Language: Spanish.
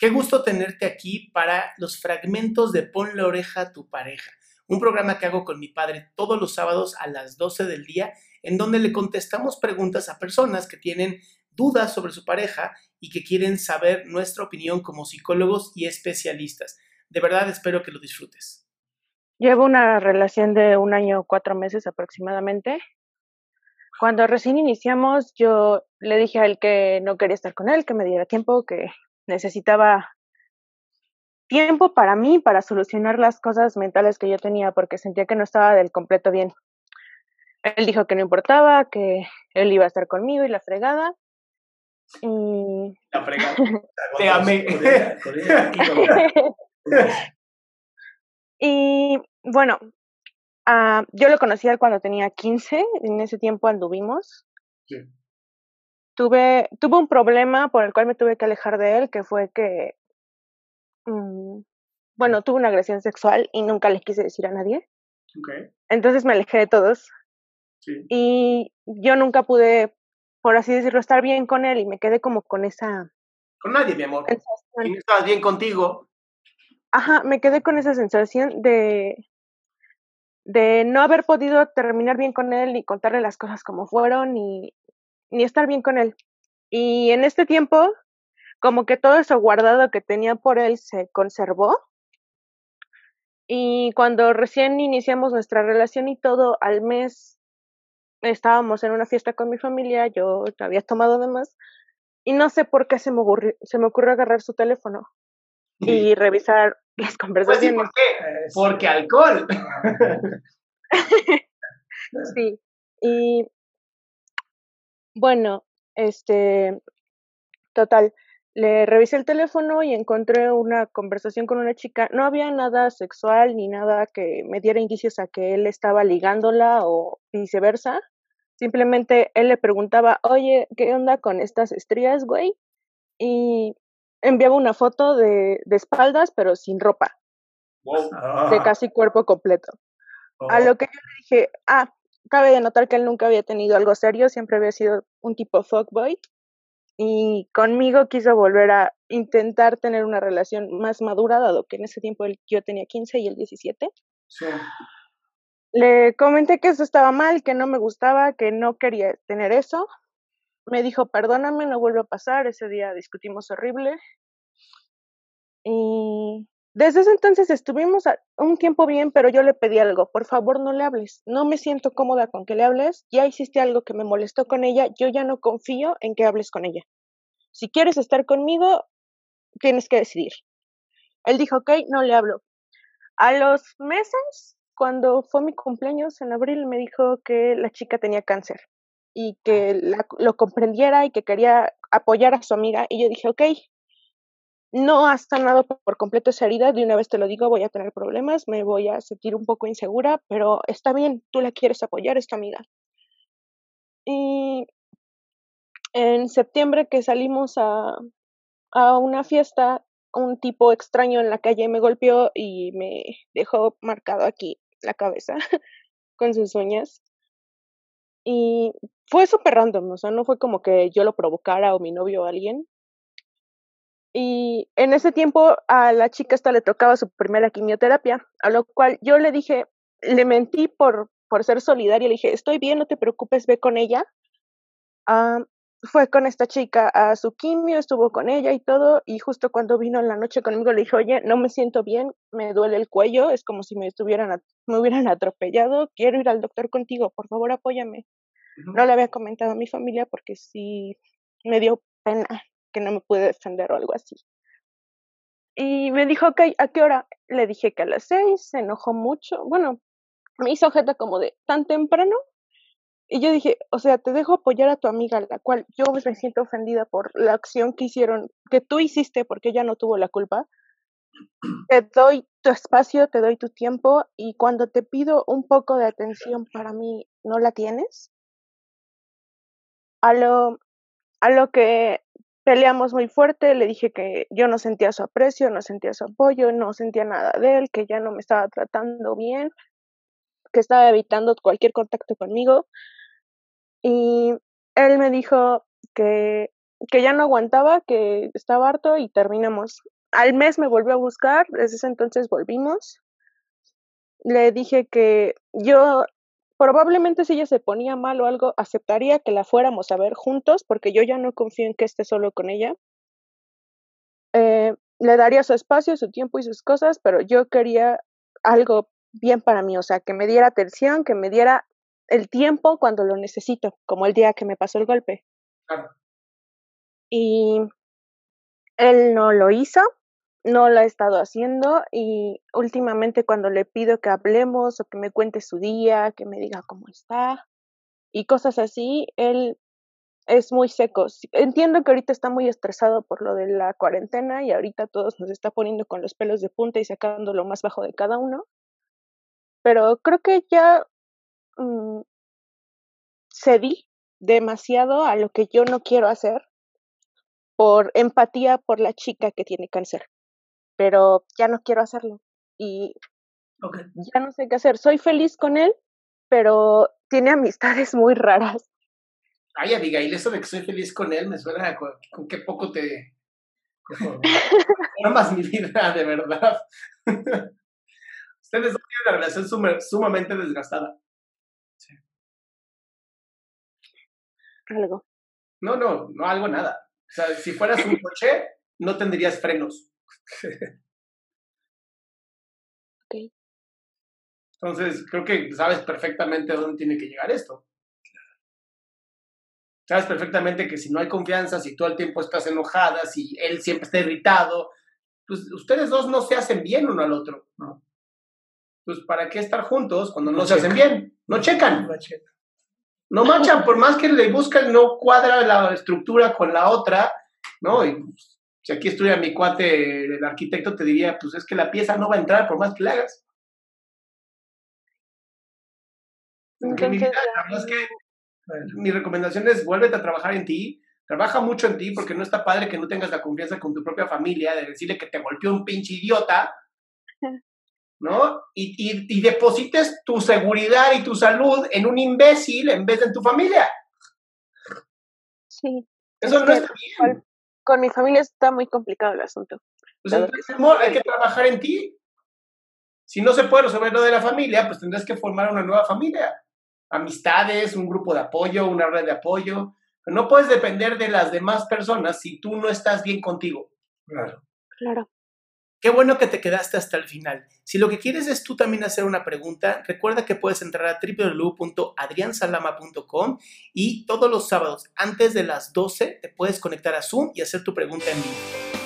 Qué gusto tenerte aquí para los fragmentos de Pon la oreja a tu pareja, un programa que hago con mi padre todos los sábados a las 12 del día, en donde le contestamos preguntas a personas que tienen dudas sobre su pareja y que quieren saber nuestra opinión como psicólogos y especialistas. De verdad espero que lo disfrutes. Llevo una relación de un año, cuatro meses aproximadamente. Cuando recién iniciamos, yo le dije a él que no quería estar con él, que me diera tiempo, que necesitaba tiempo para mí, para solucionar las cosas mentales que yo tenía, porque sentía que no estaba del completo bien. Él dijo que no importaba, que él iba a estar conmigo y la fregada. Y... La fregada. Te amé. y bueno, uh, yo lo conocí cuando tenía 15, en ese tiempo anduvimos. Sí tuve, tuve un problema por el cual me tuve que alejar de él, que fue que, mm, bueno, tuve una agresión sexual y nunca le quise decir a nadie. Entonces me alejé de todos. Y yo nunca pude, por así decirlo, estar bien con él y me quedé como con esa... Con nadie, mi amor. Y estabas bien contigo. Ajá, me quedé con esa sensación de, de no haber podido terminar bien con él ni contarle las cosas como fueron y ni estar bien con él. Y en este tiempo, como que todo eso guardado que tenía por él se conservó. Y cuando recién iniciamos nuestra relación y todo, al mes estábamos en una fiesta con mi familia, yo había tomado de más, y no sé por qué se me ocurrió, se me ocurrió agarrar su teléfono y revisar las conversaciones. Pues sí, ¿por qué? Porque alcohol. sí, y bueno, este, total, le revisé el teléfono y encontré una conversación con una chica. No había nada sexual ni nada que me diera indicios a que él estaba ligándola o viceversa. Simplemente él le preguntaba, oye, ¿qué onda con estas estrías, güey? Y enviaba una foto de, de espaldas, pero sin ropa. De ah. casi cuerpo completo. A oh. lo que yo le dije, ah, cabe de notar que él nunca había tenido algo serio, siempre había sido un tipo fuckboy. Y conmigo quiso volver a intentar tener una relación más madura, dado que en ese tiempo yo tenía 15 y él 17. Le comenté que eso estaba mal, que no me gustaba, que no quería tener eso. Me dijo, perdóname, no vuelve a pasar. Ese día discutimos horrible. Y desde ese entonces estuvimos un tiempo bien, pero yo le pedí algo, por favor no le hables, no me siento cómoda con que le hables, ya hiciste algo que me molestó con ella, yo ya no confío en que hables con ella. Si quieres estar conmigo, tienes que decidir. Él dijo, ok, no le hablo. A los meses, cuando fue mi cumpleaños en abril, me dijo que la chica tenía cáncer y que lo comprendiera y que quería apoyar a su amiga. Y yo dije, ok, no has sanado por completo esa herida, de una vez te lo digo, voy a tener problemas, me voy a sentir un poco insegura, pero está bien, tú la quieres apoyar, esta amiga. Y en septiembre que salimos a, a una fiesta, un tipo extraño en la calle me golpeó y me dejó marcado aquí la cabeza con sus uñas. Y fue súper random, o sea, no fue como que yo lo provocara o mi novio o alguien, y en ese tiempo a la chica esta le tocaba su primera quimioterapia, a lo cual yo le dije, le mentí por, por ser solidaria, le dije, estoy bien, no te preocupes, ve con ella. Ah, fue con esta chica a su quimio, estuvo con ella y todo, y justo cuando vino en la noche conmigo le dije, oye, no me siento bien, me duele el cuello, es como si me estuvieran, me hubieran atropellado, quiero ir al doctor contigo, por favor apóyame. No le había comentado a mi familia porque sí me dio pena que no me pude defender o algo así. Y me dijo, ok, ¿a qué hora? Le dije que a las seis, se enojó mucho. Bueno, me hizo objeto como de tan temprano. Y yo dije, o sea, te dejo apoyar a tu amiga, la cual yo me siento ofendida por la acción que hicieron, que tú hiciste porque ella no tuvo la culpa. Te doy tu espacio, te doy tu tiempo y cuando te pido un poco de atención para mí, no la tienes. A lo, a lo que peleamos muy fuerte, le dije que yo no sentía su aprecio, no sentía su apoyo, no sentía nada de él, que ya no me estaba tratando bien, que estaba evitando cualquier contacto conmigo. Y él me dijo que que ya no aguantaba, que estaba harto y terminamos. Al mes me volvió a buscar, desde ese entonces volvimos. Le dije que yo probablemente si ella se ponía mal o algo, aceptaría que la fuéramos a ver juntos, porque yo ya no confío en que esté solo con ella. Eh, le daría su espacio, su tiempo y sus cosas, pero yo quería algo bien para mí, o sea, que me diera atención, que me diera el tiempo cuando lo necesito, como el día que me pasó el golpe. Y él no lo hizo, no lo ha estado haciendo y últimamente cuando le pido que hablemos o que me cuente su día, que me diga cómo está y cosas así, él es muy seco. Entiendo que ahorita está muy estresado por lo de la cuarentena y ahorita todos nos está poniendo con los pelos de punta y sacando lo más bajo de cada uno, pero creo que ya mm, cedí demasiado a lo que yo no quiero hacer por empatía por la chica que tiene cáncer. Pero ya no quiero hacerlo y ya no sé qué hacer. Soy feliz con él, pero tiene amistades muy raras. Ay, Abigail, eso de que soy feliz con él me suena con, con qué poco te... Amas mi vida, de verdad. Ustedes dos tienen una relación sumamente desgastada. Sí. Algo. No, no, no algo nada. O sea, si fueras un coche, no tendrías frenos. ok. Entonces, creo que sabes perfectamente a dónde tiene que llegar esto. Sabes perfectamente que si no hay confianza, si todo el tiempo estás enojada, si él siempre está irritado, pues ustedes dos no se hacen bien uno al otro, ¿no? pues ¿para qué estar juntos cuando no, se hacen bien? No checan. No machan, por más que le buscan, no cuadra la estructura con la otra, ¿no? Y pues, si aquí estuviera mi cuate, el arquitecto, te diría, pues es que la pieza no va a entrar por más que le hagas. mi recomendación es vuélvete a trabajar en ti, trabaja mucho en ti porque no está padre que no tengas la confianza con tu propia familia de decirle que te golpeó un pinche idiota ¿no? Y, y, deposites tu seguridad y tu salud en un imbécil en vez de en tu familia. Sí. Eso no está bien. Con, mi familia está muy complicado el asunto. Pues entonces, amor, hay que trabajar en ti. Si no se puede resolver lo de la familia, pues tendrás que formar una nueva familia. Amistades, un grupo de apoyo, una red de apoyo. no puedes depender de las demás personas si tú no estás bien contigo. Claro. Claro. Qué bueno que te quedaste hasta el final. Si lo que quieres es tú también hacer una pregunta, recuerda que puedes entrar a www.adriansalama.com y todos los sábados antes de las 12 te puedes conectar a Zoom y hacer tu pregunta en vivo.